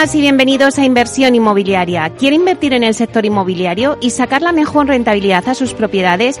Días y bienvenidos a Inversión Inmobiliaria. ¿Quiere invertir en el sector inmobiliario y sacar la mejor rentabilidad a sus propiedades?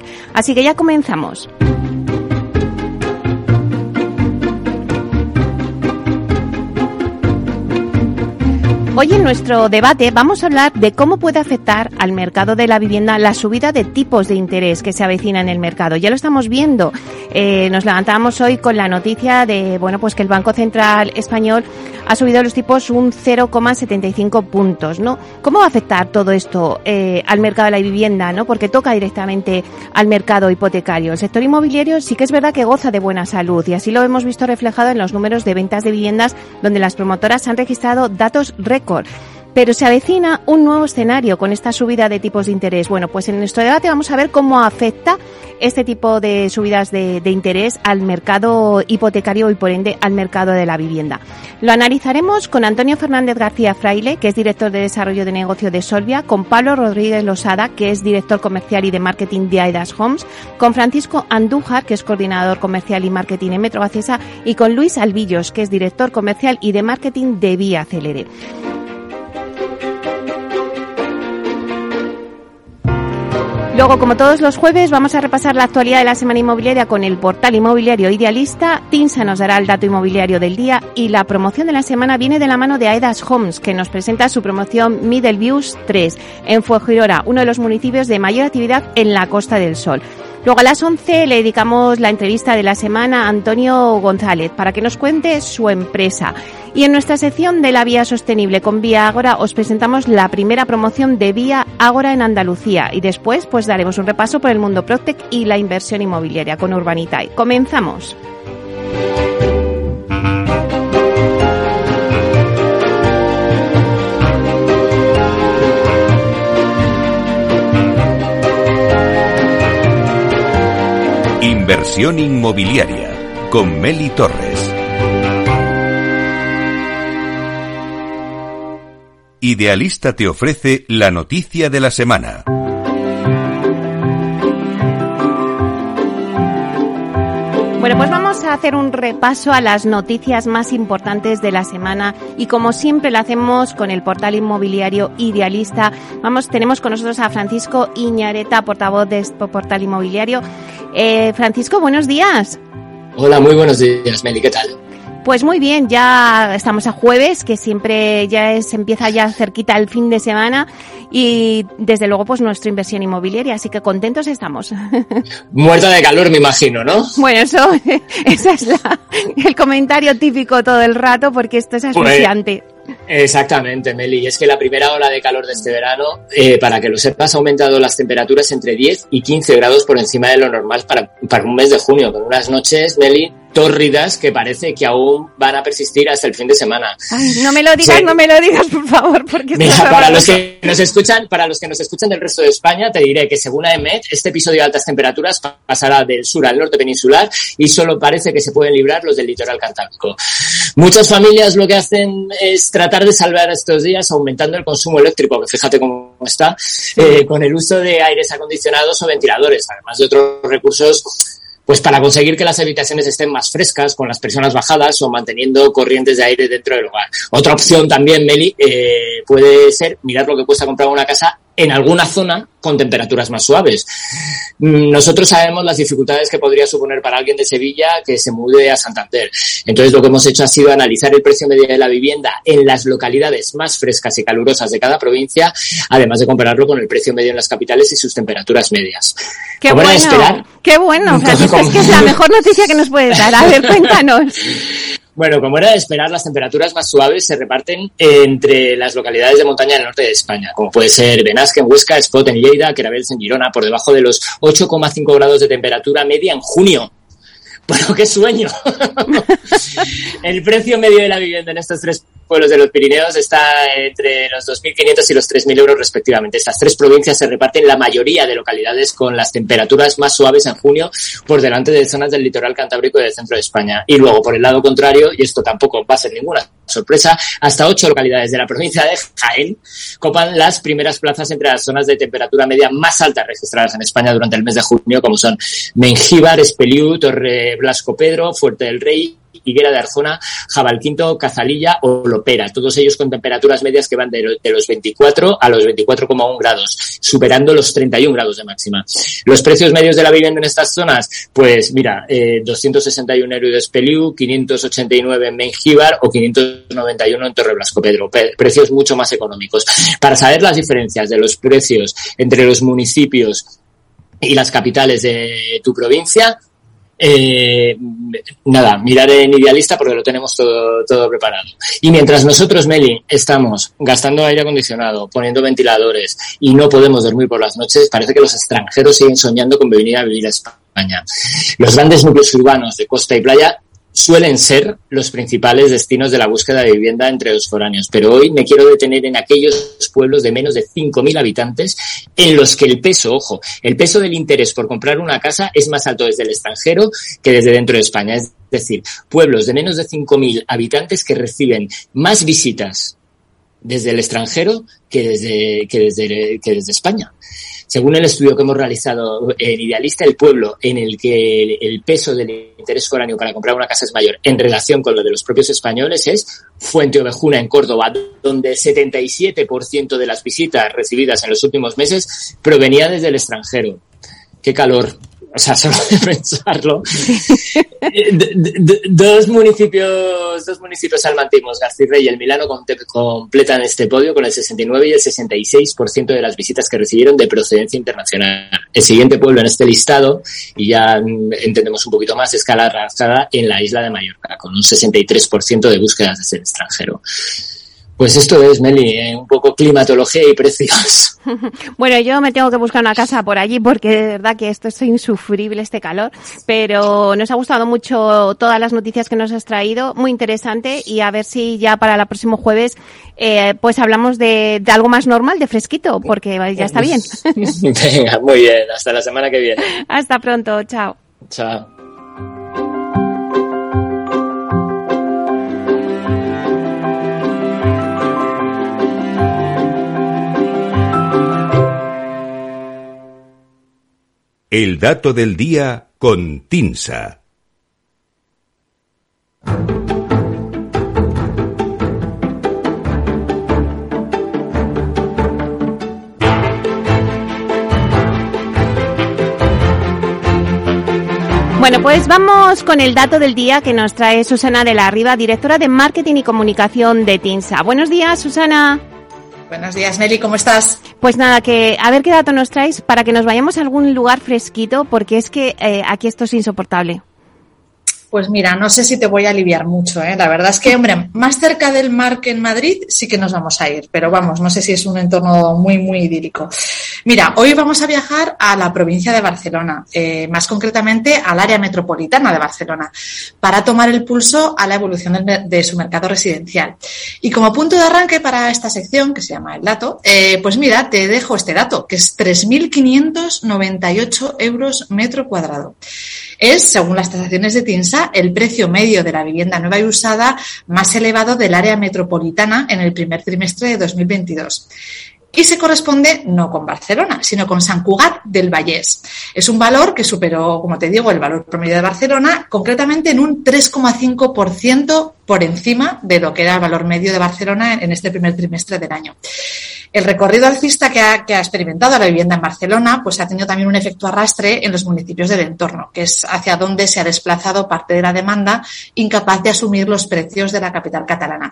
Así que ya comenzamos. Hoy en nuestro debate vamos a hablar de cómo puede afectar al mercado de la vivienda la subida de tipos de interés que se avecina en el mercado. Ya lo estamos viendo. Eh, nos levantamos hoy con la noticia de bueno pues que el Banco Central Español ha subido los tipos un 0,75 puntos, ¿no? ¿Cómo va a afectar todo esto eh, al mercado de la vivienda, ¿no? Porque toca directamente al mercado hipotecario. El sector inmobiliario sí que es verdad que goza de buena salud y así lo hemos visto reflejado en los números de ventas de viviendas donde las promotoras han registrado datos récord. Pero se avecina un nuevo escenario con esta subida de tipos de interés. Bueno, pues en nuestro debate vamos a ver cómo afecta este tipo de subidas de, interés al mercado hipotecario y por ende al mercado de la vivienda. Lo analizaremos con Antonio Fernández García Fraile, que es director de desarrollo de negocio de Solvia, con Pablo Rodríguez Losada, que es director comercial y de marketing de Aidas Homes, con Francisco Andújar, que es coordinador comercial y marketing en Metro y con Luis Albillos, que es director comercial y de marketing de Vía Celere. Luego, como todos los jueves, vamos a repasar la actualidad de la semana inmobiliaria con el portal inmobiliario Idealista. Tinsa nos dará el dato inmobiliario del día y la promoción de la semana viene de la mano de Aedas Homes, que nos presenta su promoción Middle Views 3 en Fuengirola, uno de los municipios de mayor actividad en la Costa del Sol. Luego a las 11 le dedicamos la entrevista de la semana a Antonio González para que nos cuente su empresa. Y en nuestra sección de la vía sostenible con Vía Ágora os presentamos la primera promoción de Vía Ágora en Andalucía y después pues daremos un repaso por el mundo Proctec y la inversión inmobiliaria con Urbanitae. Comenzamos. Inversión inmobiliaria con Meli Torres. Idealista te ofrece la noticia de la semana. Bueno, pues vamos a hacer un repaso a las noticias más importantes de la semana y como siempre lo hacemos con el portal inmobiliario Idealista. Vamos, tenemos con nosotros a Francisco Iñareta, portavoz de este portal inmobiliario. Eh, Francisco, buenos días. Hola, muy buenos días, Meli, ¿qué tal? Pues muy bien, ya estamos a jueves, que siempre ya se empieza ya cerquita el fin de semana y desde luego pues nuestra inversión inmobiliaria, así que contentos estamos. Muerta de calor, me imagino, ¿no? Bueno, eso, ese es el comentario típico todo el rato porque esto es pues, asfixiante. Exactamente, Meli. Y es que la primera ola de calor de este verano, eh, para que lo sepas, ha aumentado las temperaturas entre 10 y 15 grados por encima de lo normal para, para un mes de junio, con unas noches, Meli, tórridas que parece que aún van a persistir hasta el fin de semana. no me lo digas, no me lo digas, por favor, porque para los que nos escuchan, para los que nos escuchan del resto de España, te diré que según AEMET, este episodio de altas temperaturas pasará del sur al norte peninsular y solo parece que se pueden librar los del litoral cantábrico. Muchas familias lo que hacen es tratar de salvar estos días aumentando el consumo eléctrico, que fíjate cómo está, eh, con el uso de aires acondicionados o ventiladores, además de otros recursos Pues para conseguir que las habitaciones estén más frescas, con las personas bajadas o manteniendo corrientes de aire dentro del hogar. Otra opción también, Meli, eh, puede ser mirar lo que cuesta comprar una casa en alguna zona con temperaturas más suaves. Nosotros sabemos las dificultades que podría suponer para alguien de Sevilla que se mude a Santander. Entonces lo que hemos hecho ha sido analizar el precio medio de la vivienda en las localidades más frescas y calurosas de cada provincia, además de compararlo con el precio medio en las capitales y sus temperaturas medias. Qué bueno, esperar, qué bueno. es que es la mejor noticia que nos puedes dar. A ver, cuéntanos. Bueno, como era de esperar, las temperaturas más suaves se reparten entre las localidades de montaña del norte de España, como puede ser Benasque en Huesca, Espot en Lleida, Querabels en Girona, por debajo de los 8,5 grados de temperatura media en junio. Bueno, qué sueño. el precio medio de la vivienda en estos tres pueblos de los Pirineos está entre los 2.500 y los 3.000 euros respectivamente. Estas tres provincias se reparten la mayoría de localidades con las temperaturas más suaves en junio por delante de zonas del litoral cantábrico y del centro de España. Y luego, por el lado contrario, y esto tampoco va a ser ninguna sorpresa, hasta ocho localidades de la provincia de Jaén copan las primeras plazas entre las zonas de temperatura media más altas registradas en España durante el mes de junio, como son Mengíbar, Espeliú, Torre Blasco Pedro, Fuerte del Rey, Higuera de Arzona, Jabalquinto, Cazalilla o Lopera, todos ellos con temperaturas medias que van de, los 24 a los 24,1 grados, superando los 31 grados de máxima. Los precios medios de la vivienda en estas zonas, pues mira, eh, 261 euros de Espeliú, 589 en Mengíbar o 591 en Torre Blasco Pedro, precios mucho más económicos. Para saber las diferencias de los precios entre los municipios y las capitales de tu provincia, eh, nada, mirar en Idealista porque lo tenemos todo, todo preparado. Y mientras nosotros, Meli, estamos gastando aire acondicionado, poniendo ventiladores y no podemos dormir por las noches, parece que los extranjeros siguen soñando con venir a vivir a España. Los grandes núcleos urbanos de costa y playa suelen ser los principales destinos de la búsqueda de vivienda entre los foráneos, pero hoy me quiero detener en aquellos pueblos de menos de 5.000 habitantes en los que el peso, ojo, el peso del interés por comprar una casa es más alto desde el extranjero que desde dentro de España. Es decir, pueblos de menos de 5.000 habitantes que reciben más visitas desde el extranjero que desde, que desde, que desde España. Según el estudio que hemos realizado en Idealista, el pueblo en el que el peso del interés foráneo para comprar una casa es mayor en relación con lo de los propios españoles es Fuente Ovejuna en Córdoba, donde el 77% de las visitas recibidas en los últimos meses provenía desde el extranjero. Qué calor, o sea, solo de pensarlo. dos municipios, dos municipios salmantinos, Garcirrey y el Milano, completan este podio con el 69 y el 66% de las visitas que recibieron de procedencia internacional. El siguiente pueblo en este listado, y ya entendemos un poquito más, es Calarrazada en la isla de Mallorca, con un 63% de búsquedas desde el extranjero. Pues esto es, Meli, ¿eh? un poco climatología y precios. bueno, yo me tengo que buscar una casa por allí porque de verdad que esto es insufrible este calor, pero nos ha gustado mucho todas las noticias que nos has traído, muy interesante y a ver si ya para el próximo jueves eh, pues hablamos de, de, algo más normal, de fresquito, porque ya está bien. Venga, muy bien, hasta la semana que viene. Hasta pronto, chao. Chao. El dato del día con Tinsa. Bueno, pues vamos con el dato del día que nos trae Susana de la Riva, directora de Marketing y Comunicación de TINSA. Buenos días, Susana. Buenos días, Meli, ¿cómo estás? Pues nada, que a ver qué dato nos traes para que nos vayamos a algún lugar fresquito, porque es que eh, aquí esto es insoportable. Pues mira, no sé si te voy a aliviar mucho, ¿eh? La verdad es que, hombre, más cerca del mar que en Madrid sí que nos vamos a ir, pero vamos, no sé si es un entorno muy, muy idílico. Mira, hoy vamos a viajar a la provincia de Barcelona, eh, más concretamente al área metropolitana de Barcelona, para tomar el pulso a la evolución de, su mercado residencial. Y como punto de arranque para esta sección, que se llama el dato, eh, pues mira, te dejo este dato, que es 3.598 euros metro cuadrado. Es, según las tasaciones de TINSA, el precio medio de la vivienda nueva y usada más elevado del área metropolitana en el primer trimestre de 2022. Y se corresponde no con Barcelona, sino con San Cugat del Vallés. Es un valor que superó, como te digo, el valor promedio de Barcelona, concretamente en un 3,5% por encima de lo que era el valor medio de Barcelona en este primer trimestre del año. El recorrido alcista que ha, que ha, experimentado la vivienda en Barcelona, pues ha tenido también un efecto arrastre en los municipios del entorno, que es hacia donde se ha desplazado parte de la demanda, incapaz de asumir los precios de la capital catalana.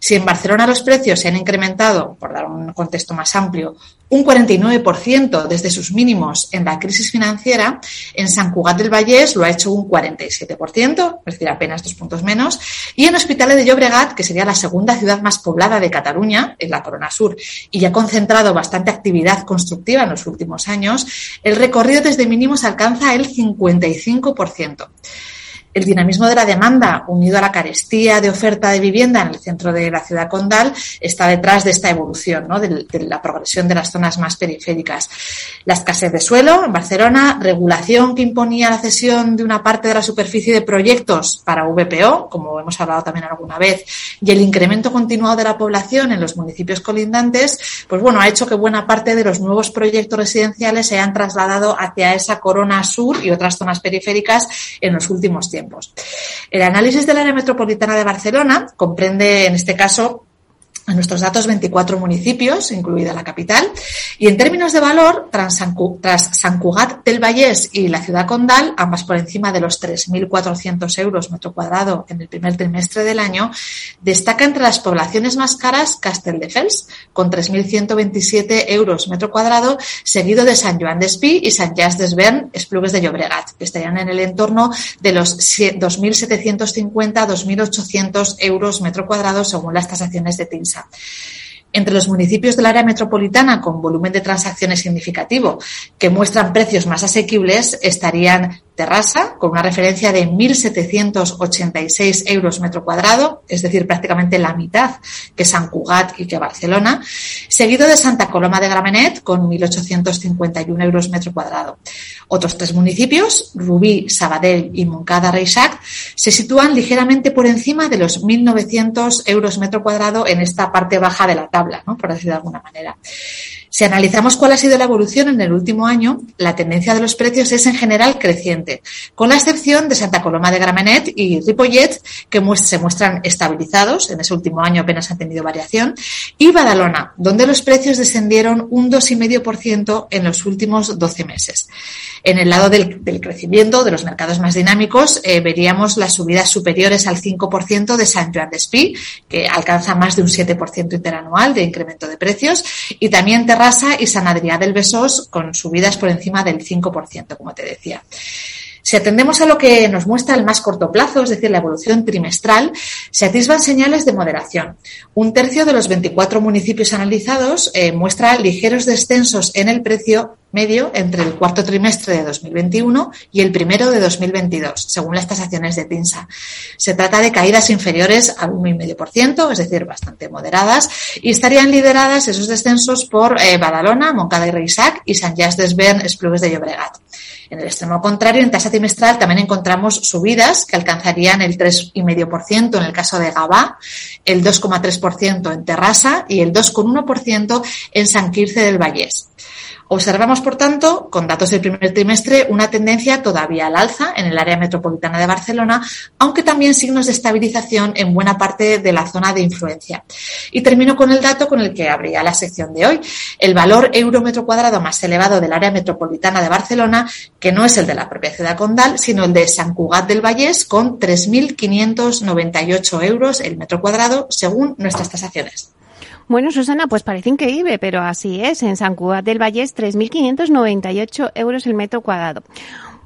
Si en Barcelona los precios se han incrementado, por dar un contexto más amplio, un 49% desde sus mínimos en la crisis financiera, en San Cugat del Vallés lo ha hecho un 47%, es decir, apenas dos puntos menos, y en Hospitalet de Llobregat, que sería la segunda ciudad más poblada de Cataluña, en la Corona Sur, y ha concentrado bastante actividad constructiva en los últimos años, el recorrido desde mínimos alcanza el 55% el dinamismo de la demanda, unido a la carestía de oferta de vivienda en el centro de la ciudad condal, está detrás de esta evolución, ¿no? de, de, la progresión de las zonas más periféricas. La escasez de suelo en Barcelona, regulación que imponía la cesión de una parte de la superficie de proyectos para VPO, como hemos hablado también alguna vez, y el incremento continuado de la población en los municipios colindantes, pues bueno, ha hecho que buena parte de los nuevos proyectos residenciales se hayan trasladado hacia esa corona sur y otras zonas periféricas en los últimos tiempos. El análisis del área metropolitana de Barcelona comprende, en este caso, en nuestros datos 24 municipios, incluida la capital, y en términos de valor, tras San Cugat del Vallés y la ciudad condal, ambas por encima de los 3.400 euros metro cuadrado en el primer trimestre del año, destaca entre las poblaciones más caras Castelldefels, con 3.127 euros metro cuadrado, seguido de San Joan d'Espí y San Jas d'Esvern, Esplugues de Llobregat, que estarían en el entorno de los 2.750-2.800 euros metro cuadrado según las tasaciones de TINSA. Entre los municipios del área metropolitana con volumen de transacciones significativo que muestran precios más asequibles estarían Terrassa, con una referencia de 1.786 euros metro cuadrado, es decir, prácticamente la mitad que San Cugat y que Barcelona, seguido de Santa Coloma de Gramenet, con 1.851 euros metro cuadrado. Otros tres municipios, Rubí, Sabadell y Moncada Reixac, se sitúan ligeramente por encima de los 1.900 euros metro cuadrado en esta parte baja de la tabla, por decirlo de alguna manera. Si analizamos cuál ha sido la evolución en el último año, la tendencia de los precios es en general creciente, con la excepción de Santa Coloma de Gramenet y Ripollet, que se muestran estabilizados, en ese último año apenas han tenido variación, y Badalona, donde los precios descendieron un 2,5% en los últimos 12 meses. En el lado del, crecimiento de los mercados más dinámicos, eh, veríamos las subidas superiores al 5% de San Joan d'Espí, que alcanza más de un 7% interanual de incremento de precios, y también Terrassa y San Adrià del Besós con subidas por encima del 5%, como te decía. Si atendemos a lo que nos muestra el más corto plazo, es decir, la evolución trimestral, se atisban señales de moderación. Un tercio de los 24 municipios analizados eh, muestra ligeros descensos en el precio medio entre el cuarto trimestre de 2021 y el primero de 2022, según las tasaciones de TINSA. Se trata de caídas inferiores al 1,5%, es decir, bastante moderadas, y estarían lideradas esos descensos por eh, Badalona, Moncada y Reisac y San Jas d'Esvern, Esplugues de Llobregat. En el extremo contrario, en tasa trimestral también encontramos subidas que alcanzarían el 3,5% en el caso de Gabá, el 2,3% en Terrassa y el 2,1% en San Quirce del Vallés. Observamos, por tanto, con datos del primer trimestre, una tendencia todavía al alza en el área metropolitana de Barcelona, aunque también signos de estabilización en buena parte de la zona de influencia. Y termino con el dato con el que abría la sección de hoy. El valor euro metro cuadrado más elevado del área metropolitana de Barcelona, que no es el de la propia ciudad condal, sino el de San Cugat del Vallés, con 3.598 euros el metro cuadrado, según nuestras tasaciones. Bueno, Susana, pues parece increíble, pero así es. En San Cugat del Vallés, 3.598 euros el metro cuadrado.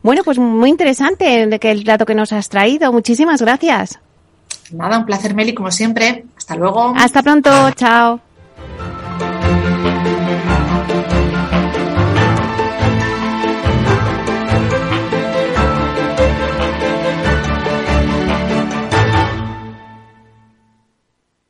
Bueno, pues muy interesante el dato que nos has traído. Muchísimas gracias. Nada, un placer, Meli, como siempre. Hasta luego. Hasta pronto. Chao.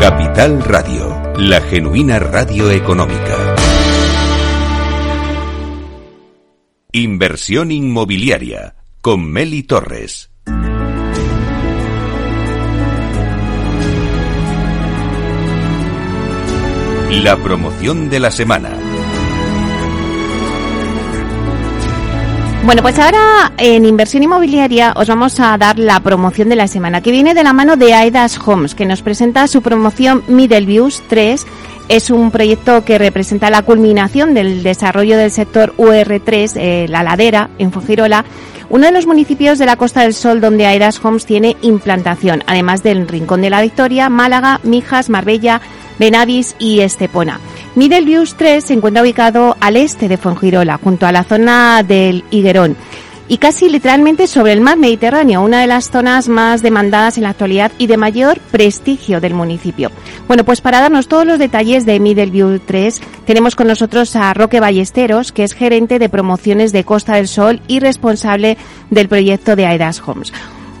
Capital Radio, la genuina radio económica. Inversión inmobiliaria con Meli Torres. La promoción de la semana. Bueno, pues ahora en inversión inmobiliaria os vamos a dar la promoción de la semana, que viene de la mano de Aidas Homes, que nos presenta su promoción Middle Views 3. Es un proyecto que representa la culminación del desarrollo del sector UR3, eh, la ladera, en Fujirola, uno de los municipios de la Costa del Sol donde Aidas Homes tiene implantación, además del Rincón de la Victoria, Málaga, Mijas, Marbella, Benavis y Estepona. Middle Views 3 se encuentra ubicado al este de Fuengirola, junto a la zona del Higuerón y casi literalmente sobre el mar Mediterráneo, una de las zonas más demandadas en la actualidad y de mayor prestigio del municipio. Bueno, pues para darnos todos los detalles de Middleview 3, tenemos con nosotros a Roque Ballesteros, que es gerente de promociones de Costa del Sol y responsable del proyecto de Aidas Homes.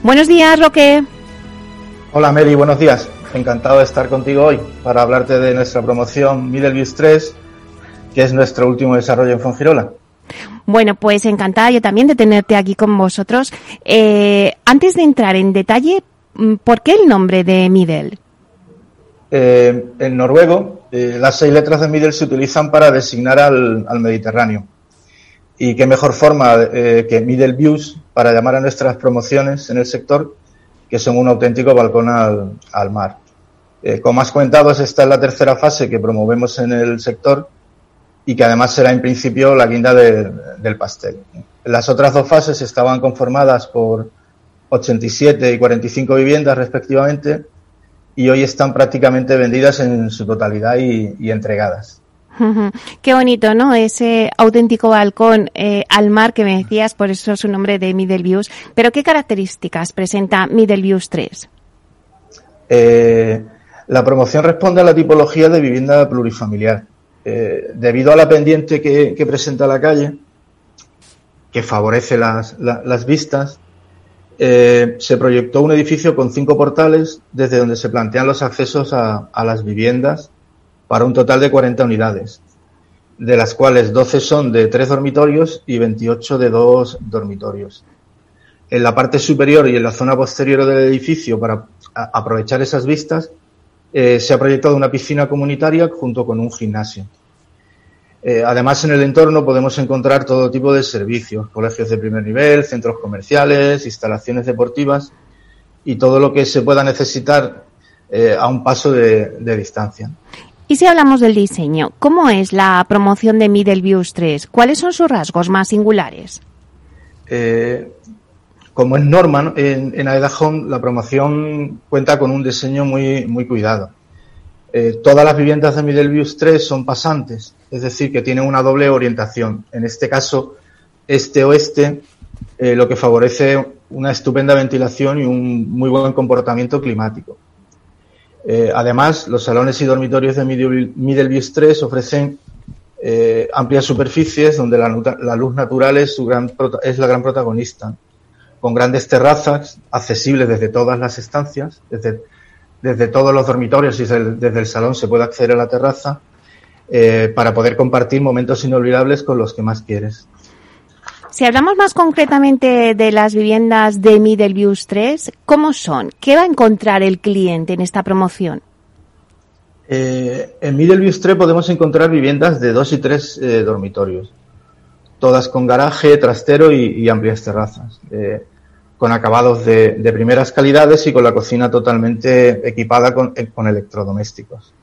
Buenos días, Roque. Hola, Mary, buenos días. Encantado de estar contigo hoy para hablarte de nuestra promoción Middleview 3, que es nuestro último desarrollo en Fongirola. Bueno, pues encantada yo también de tenerte aquí con vosotros. Eh, antes de entrar en detalle, mm, ¿por qué el nombre de Middle? Eh, en noruego, eh, las seis letras de Middle se utilizan para designar al, Mediterráneo. Y qué mejor forma que Middle Views para llamar a nuestras promociones en el sector, que son un auténtico balcón al, mar. como has comentado, esta es la tercera fase que promovemos en el sector y que además será en principio la guinda del pastel. Las otras dos fases estaban conformadas por 87 y 45 viviendas respectivamente y hoy están prácticamente vendidas en su totalidad y, entregadas. Qué bonito, ¿no? Ese auténtico balcón eh, al mar que me decías, por eso su nombre de Middle Views. Pero ¿qué características presenta Middle Views 3? Eh, la promoción responde a la tipología de vivienda plurifamiliar. Eh, debido a la pendiente que, presenta la calle, que favorece las, vistas, eh, se proyectó un edificio con cinco portales desde donde se plantean los accesos a, las viviendas para un total de 40 unidades, de las cuales 12 son de tres dormitorios y 28 de dos dormitorios. En la parte superior y en la zona posterior del edificio, para aprovechar esas vistas, eh, se ha proyectado una piscina comunitaria junto con un gimnasio. Eh, además, en el entorno podemos encontrar todo tipo de servicios, colegios de primer nivel, centros comerciales, instalaciones deportivas y todo lo que se pueda necesitar eh, a un paso de, distancia. Y si hablamos del diseño, ¿cómo es la promoción de Middle Views 3? ¿Cuáles son sus rasgos más singulares? Como es norma, en, en Aeda Home la promoción cuenta con un diseño muy, muy cuidado. Eh, todas las viviendas de Middleviews 3 son pasantes, es decir, que tienen una doble orientación. En este caso, este-oeste, eh, lo que favorece una estupenda ventilación y un muy buen comportamiento climático. Eh, además, los salones y dormitorios de Middleviews 3 ofrecen amplias superficies donde la, luz natural es, su gran, es la gran protagonista con grandes terrazas accesibles desde todas las estancias, desde, desde todos los dormitorios y desde el, salón se puede acceder a la terraza eh, para poder compartir momentos inolvidables con los que más quieres. Si hablamos más concretamente de las viviendas de Middle Views 3, ¿cómo son? ¿Qué va a encontrar el cliente en esta promoción? Eh, en Middle Views 3 podemos encontrar viviendas de dos y tres eh, dormitorios, todas con garaje, trastero y, amplias terrazas con acabados de, primeras calidades y con la cocina totalmente equipada con, eh, electrodomésticos.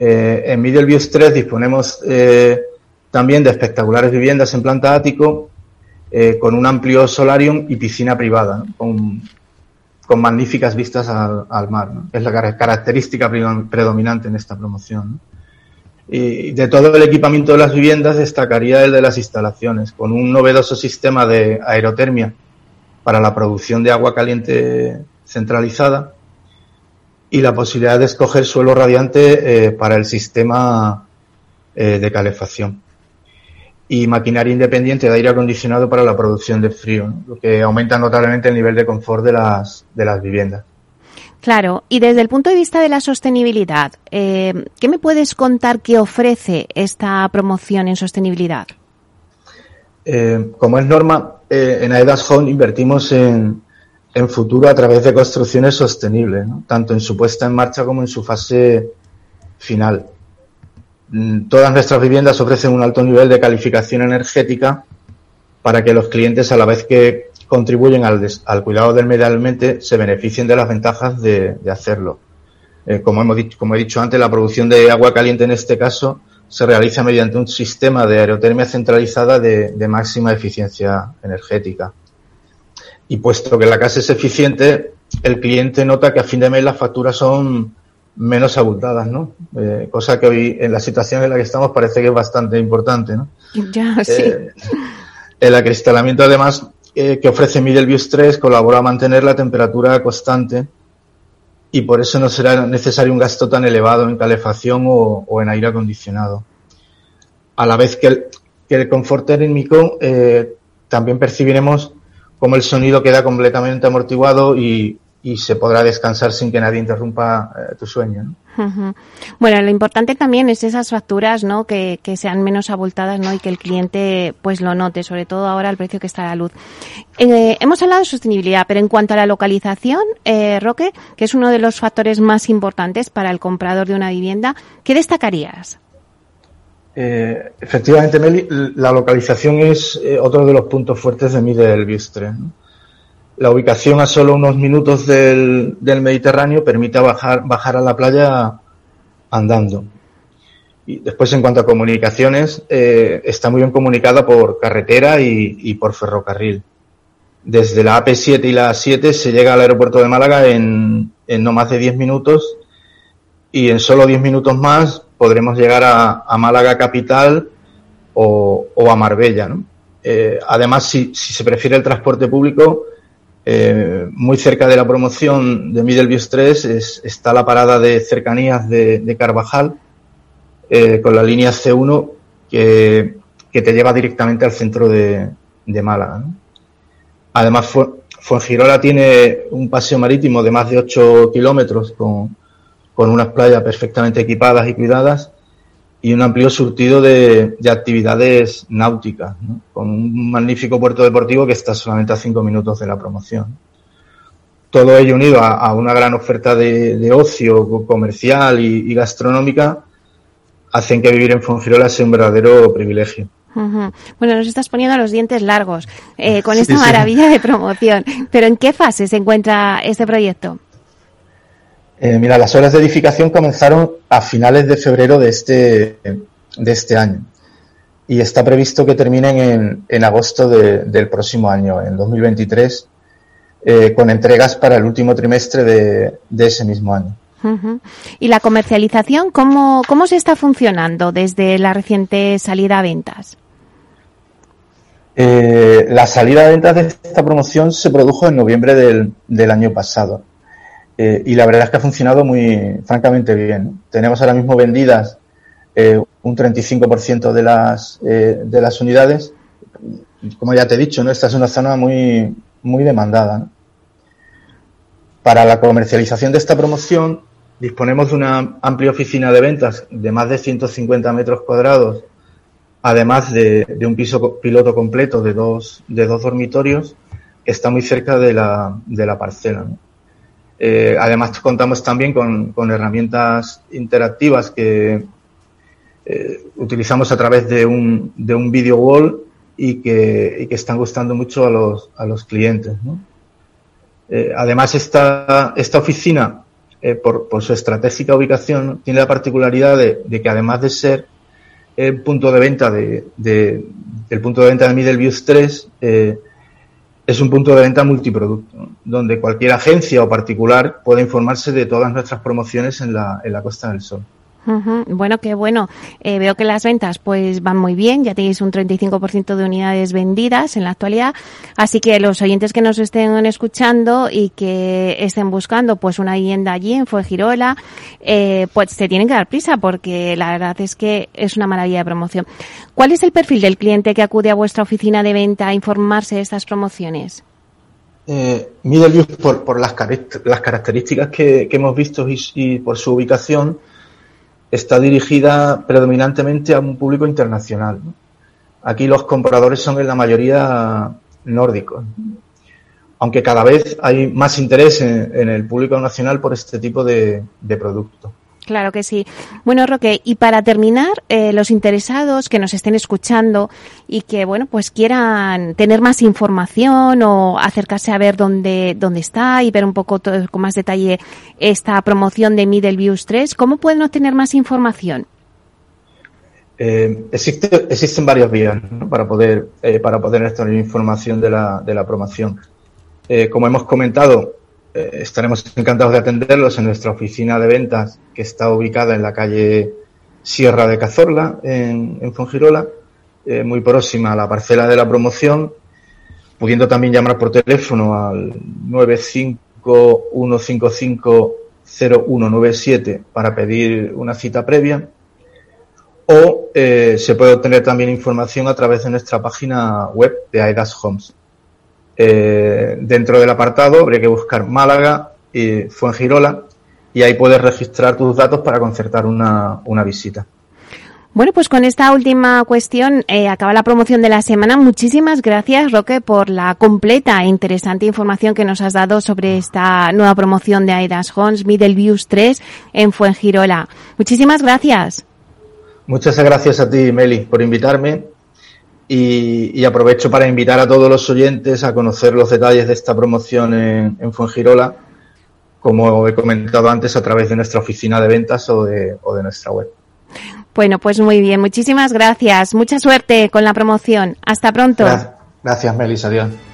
Eh, en Middleviews 3 disponemos eh, también de espectaculares viviendas en planta ático con un amplio solarium y piscina privada, con, magníficas vistas al, mar. Es la característica predominante en esta promoción. Y de todo el equipamiento de las viviendas destacaría el de las instalaciones, con un novedoso sistema de aerotermia para la producción de agua caliente centralizada y la posibilidad de escoger suelo radiante eh, para el sistema eh, de calefacción. Y maquinaria independiente de aire acondicionado para la producción de frío, lo que aumenta notablemente el nivel de confort de las, de las viviendas. Claro, y desde el punto de vista de la sostenibilidad, eh, ¿qué me puedes contar que ofrece esta promoción en sostenibilidad? Eh, como es norma, eh, en AEDAS Home invertimos en, futuro a través de construcciones sostenibles, tanto en su puesta en marcha como en su fase final. Mm, todas nuestras viviendas ofrecen un alto nivel de calificación energética para que los clientes, a la vez que contribuyen al, al, cuidado del medio ambiente se beneficien de las ventajas de, hacerlo. Eh, como, hemos dicho, como he dicho antes, la producción de agua caliente en este caso se realiza mediante un sistema de aerotermia centralizada de, máxima eficiencia energética. Y puesto que la casa es eficiente, el cliente nota que a fin de mes las facturas son menos abultadas, ¿no? Eh, cosa que hoy en la situación en la que estamos parece que es bastante importante, ¿no? Ya, sí. Eh, el acristalamiento además eh, que ofrece Middleview 3 colabora a mantener la temperatura constante y por eso no será necesario un gasto tan elevado en calefacción o, en aire acondicionado. A la vez que el, confort térmico, eh, también percibiremos cómo el sonido queda completamente amortiguado y, y se podrá descansar sin que nadie interrumpa eh, tu sueño. Bueno, lo importante también es esas facturas, ¿no? Que, sean menos abultadas, ¿no? Y que el cliente, pues, lo note, sobre todo ahora al precio que está la luz. Eh, hemos hablado de sostenibilidad, pero en cuanto a la localización, eh, Roque, que es uno de los factores más importantes para el comprador de una vivienda, ¿qué destacarías? Eh, efectivamente, Meli, la localización es otro de los puntos fuertes de mí del Bistre. La ubicación a solo unos minutos del, Mediterráneo permite bajar, a la playa andando. Y después, en cuanto a comunicaciones, eh, está muy bien comunicada por carretera y, por ferrocarril. Desde la AP7 y la A7 se llega al aeropuerto de Málaga en, no más de 10 minutos y en solo 10 minutos más podremos llegar a, Málaga capital o, a Marbella. Eh, además, si, se prefiere el transporte público, eh, muy cerca de la promoción de Middleview 3 está la parada de cercanías de, Carvajal eh, con la línea C1 que, te lleva directamente al centro de, Málaga. Además, Fuengirola tiene un paseo marítimo de más de 8 kilómetros con, con unas playas perfectamente equipadas y cuidadas y un amplio surtido de, actividades náuticas, con un magnífico puerto deportivo que está solamente a cinco minutos de la promoción. Todo ello unido a, una gran oferta de, ocio comercial y, gastronómica hacen que vivir en Fongirola sea un verdadero privilegio. Bueno, nos estás poniendo los dientes largos eh, con esta maravilla de promoción. Pero ¿en qué fase se encuentra este proyecto? Eh, mira, las obras de edificación comenzaron a finales de febrero de este, de este año y está previsto que terminen en, en agosto del próximo año, en 2023, eh, con entregas para el último trimestre de, ese mismo año. ¿Y la comercialización cómo, cómo se está funcionando desde la reciente salida a ventas? Eh, la salida a ventas de esta promoción se produjo en noviembre del, del año pasado. Eh, y la verdad es que ha funcionado muy, francamente bien. Tenemos ahora mismo vendidas eh, un 35% de las, eh, de las unidades. Como ya te he dicho, ¿no? esta es una zona muy, muy demandada. Para la comercialización de esta promoción disponemos de una amplia oficina de ventas de más de 150 metros cuadrados, además de, un piso piloto completo de dos, de dos dormitorios que está muy cerca de la, de la parcela. Eh, además, contamos también con, herramientas interactivas que eh, utilizamos a través de un, de un video wall y que, están gustando mucho a los, a los clientes. Eh, además, esta, esta oficina, por, por, su estratégica ubicación, tiene la particularidad de, que además de ser el punto de venta de, del punto de venta de Middleview 3, es un punto de venta multiproducto, donde cualquier agencia o particular puede informarse de todas nuestras promociones en la, en la Costa del Sol. Bueno, qué bueno. Eh, veo que las ventas pues van muy bien. Ya tenéis un 35% de unidades vendidas en la actualidad. Así que los oyentes que nos estén escuchando y que estén buscando pues una vivienda allí en Fuengirola, eh, pues se tienen que dar prisa porque la verdad es que es una maravilla de promoción. ¿Cuál es el perfil del cliente que acude a vuestra oficina de venta a informarse de estas promociones? Eh, Middle por, por las, las características que, hemos visto y por su ubicación, está dirigida predominantemente a un público internacional. Aquí los compradores son en la mayoría nórdicos, aunque cada vez hay más interés en, el público nacional por este tipo de, de productos. Claro que sí. Bueno, Roque, y para terminar, eh, los interesados que nos estén escuchando y que, bueno, pues quieran tener más información o acercarse a ver dónde, dónde está y ver un poco con más detalle esta promoción de Middle Views 3, ¿cómo pueden obtener más información? Eh, existe, existen varias vías para poder eh, para poder obtener información de la, de la promoción. Eh, como hemos comentado, eh, estaremos encantados de atenderlos en nuestra oficina de ventas que está ubicada en la calle Sierra de Cazorla, en, en Fongirola, eh, muy próxima a la parcela de la promoción, pudiendo también llamar por teléfono al 951550197 para pedir una cita previa o eh, se puede obtener también información a través de nuestra página web de AEDAS Homes. Eh, dentro del apartado habría que buscar Málaga y Fuengirola y ahí puedes registrar tus datos para concertar una, visita. Bueno, pues con esta última cuestión eh, acaba la promoción de la semana. Muchísimas gracias, Roque, por la completa e interesante información que nos has dado sobre esta nueva promoción de Aidas Homes Middle Views 3 en Fuengirola. Muchísimas gracias. Muchas gracias a ti, Meli, por invitarme y, aprovecho para invitar a todos los oyentes a conocer los detalles de esta promoción en, en Fuengirola, como he comentado antes, a través de nuestra oficina de ventas o de, o de nuestra web. Bueno, pues muy bien. Muchísimas gracias. Mucha suerte con la promoción. Hasta pronto. Gracias, gracias Melissa. Adiós.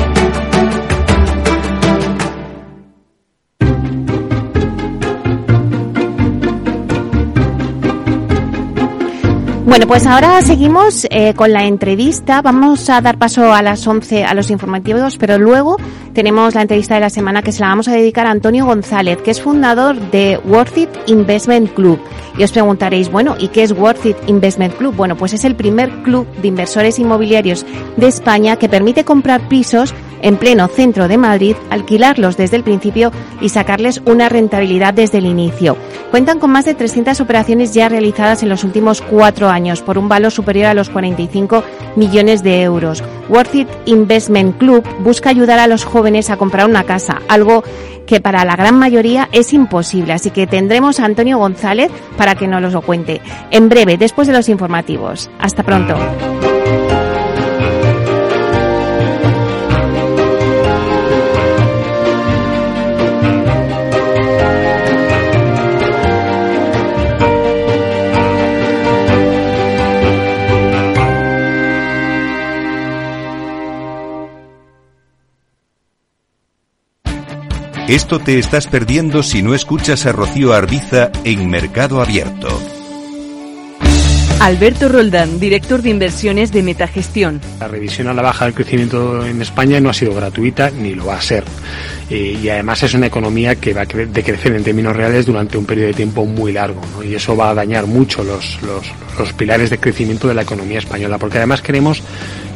Bueno, pues ahora seguimos eh, con la entrevista. Vamos a dar paso a las 11 a los informativos, pero luego tenemos la entrevista de la semana que se la vamos a dedicar a Antonio González, que es fundador de Worth It Investment Club. Y os preguntaréis, bueno, ¿y qué es Worth It Investment Club? Bueno, pues es el primer club de inversores inmobiliarios de España que permite comprar pisos en pleno centro de Madrid, alquilarlos desde el principio y sacarles una rentabilidad desde el inicio. Cuentan con más de 300 operaciones ya realizadas en los últimos cuatro años por un valor superior a los 45 millones de euros. Worth It Investment Club busca ayudar a los jóvenes a comprar una casa, algo que para la gran mayoría es imposible. Así que tendremos a Antonio González para que nos lo cuente en breve, después de los informativos. Hasta pronto. Esto te estás perdiendo si no escuchas a Rocío Arbiza en Mercado Abierto. Alberto Roldán, director de inversiones de Metagestión. La revisión a la baja del crecimiento en España no ha sido gratuita ni lo va a ser. Eh, y además es una economía que va a decrecer en términos reales durante un periodo de tiempo muy largo. Y eso va a dañar mucho los, los, los pilares de crecimiento de la economía española. Porque además queremos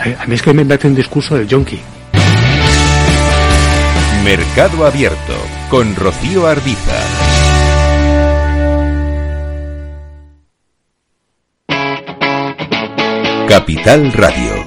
A mí es que me hace un discurso del yonki. Mercado Abierto con Rocío Arbiza. Capital Radio.